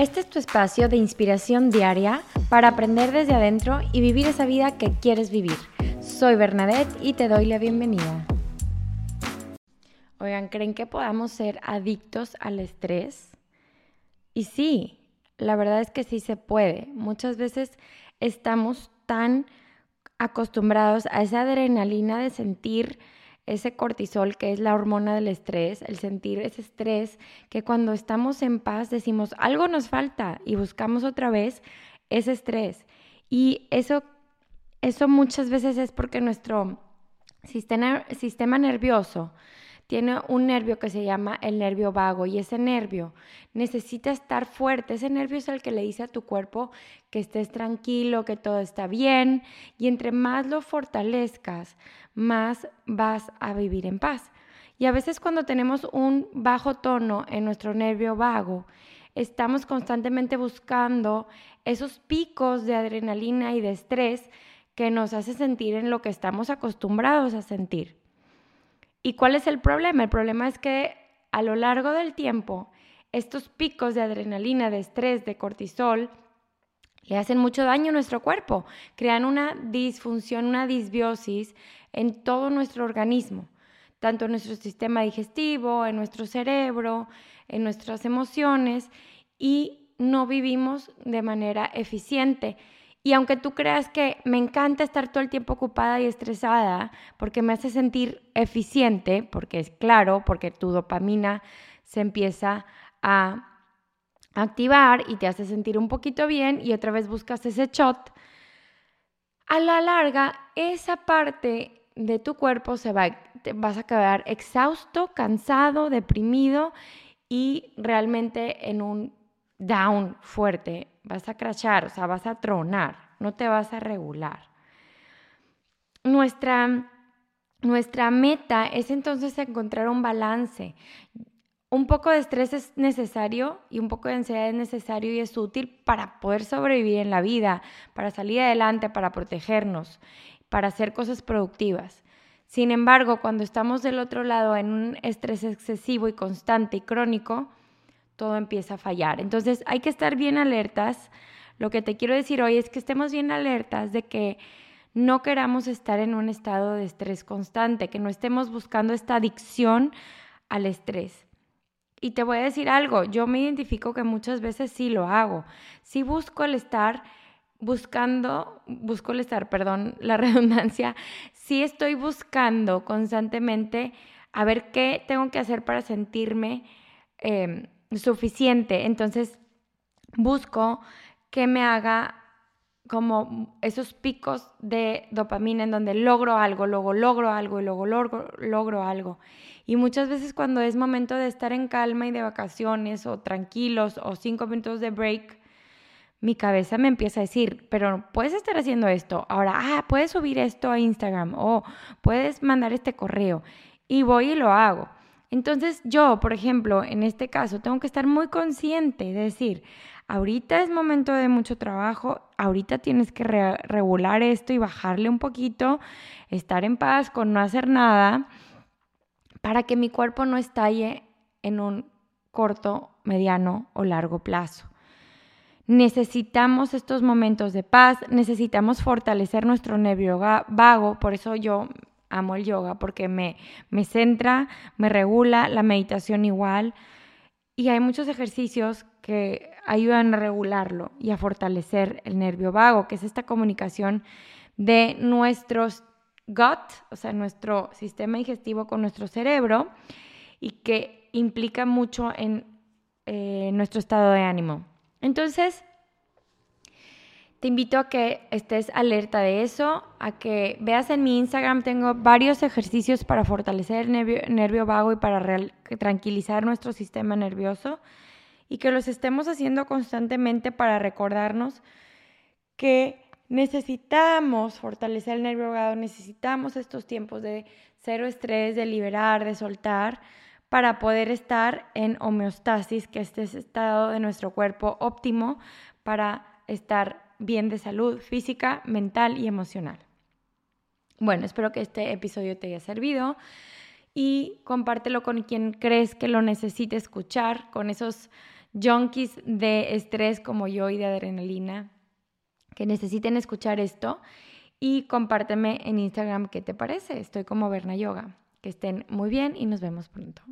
Este es tu espacio de inspiración diaria para aprender desde adentro y vivir esa vida que quieres vivir. Soy Bernadette y te doy la bienvenida. Oigan, ¿creen que podamos ser adictos al estrés? Y sí, la verdad es que sí se puede. Muchas veces estamos tan acostumbrados a esa adrenalina de sentir ese cortisol que es la hormona del estrés, el sentir ese estrés, que cuando estamos en paz decimos algo nos falta y buscamos otra vez ese estrés. Y eso, eso muchas veces es porque nuestro sistema, sistema nervioso tiene un nervio que se llama el nervio vago y ese nervio necesita estar fuerte. Ese nervio es el que le dice a tu cuerpo que estés tranquilo, que todo está bien y entre más lo fortalezcas, más vas a vivir en paz. Y a veces cuando tenemos un bajo tono en nuestro nervio vago, estamos constantemente buscando esos picos de adrenalina y de estrés que nos hace sentir en lo que estamos acostumbrados a sentir. ¿Y cuál es el problema? El problema es que a lo largo del tiempo, estos picos de adrenalina, de estrés, de cortisol, le hacen mucho daño a nuestro cuerpo, crean una disfunción, una disbiosis en todo nuestro organismo, tanto en nuestro sistema digestivo, en nuestro cerebro, en nuestras emociones, y no vivimos de manera eficiente. Y aunque tú creas que me encanta estar todo el tiempo ocupada y estresada porque me hace sentir eficiente, porque es claro, porque tu dopamina se empieza a activar y te hace sentir un poquito bien y otra vez buscas ese shot, a la larga esa parte de tu cuerpo se va, vas a quedar exhausto, cansado, deprimido y realmente en un down fuerte, vas a crachar, o sea, vas a tronar, no te vas a regular. Nuestra, nuestra meta es entonces encontrar un balance. Un poco de estrés es necesario y un poco de ansiedad es necesario y es útil para poder sobrevivir en la vida, para salir adelante, para protegernos, para hacer cosas productivas. Sin embargo, cuando estamos del otro lado en un estrés excesivo y constante y crónico, todo empieza a fallar. Entonces hay que estar bien alertas. Lo que te quiero decir hoy es que estemos bien alertas de que no queramos estar en un estado de estrés constante, que no estemos buscando esta adicción al estrés. Y te voy a decir algo, yo me identifico que muchas veces sí lo hago. Sí busco el estar buscando, busco el estar, perdón, la redundancia, sí estoy buscando constantemente a ver qué tengo que hacer para sentirme eh, suficiente. Entonces busco que me haga como esos picos de dopamina en donde logro algo, luego logro algo y luego logro, logro algo. Y muchas veces cuando es momento de estar en calma y de vacaciones o tranquilos o cinco minutos de break, mi cabeza me empieza a decir, pero puedes estar haciendo esto, ahora, ah, puedes subir esto a Instagram o puedes mandar este correo. Y voy y lo hago. Entonces yo, por ejemplo, en este caso, tengo que estar muy consciente de decir, ahorita es momento de mucho trabajo, ahorita tienes que regular esto y bajarle un poquito, estar en paz con no hacer nada, para que mi cuerpo no estalle en un corto, mediano o largo plazo. Necesitamos estos momentos de paz, necesitamos fortalecer nuestro nervio vago, por eso yo amo el yoga porque me, me centra, me regula, la meditación igual. Y hay muchos ejercicios que ayudan a regularlo y a fortalecer el nervio vago, que es esta comunicación de nuestros gut, o sea, nuestro sistema digestivo con nuestro cerebro, y que implica mucho en eh, nuestro estado de ánimo. Entonces, te invito a que estés alerta de eso, a que veas en mi Instagram, tengo varios ejercicios para fortalecer el nervio, vago y para tranquilizar nuestro sistema nervioso y que los estemos haciendo constantemente para recordarnos que necesitamos fortalecer el nervio vago, necesitamos estos tiempos de cero estrés, de liberar, de soltar, para poder estar en homeostasis, que este es estado de nuestro cuerpo óptimo para estar bien de salud física, mental y emocional. Bueno, espero que este episodio te haya servido y compártelo con quien crees que lo necesite escuchar, con esos junkies de estrés como yo y de adrenalina que necesiten escuchar esto y compárteme en Instagram qué te parece. Estoy como Berna Yoga. Que estén muy bien y nos vemos pronto.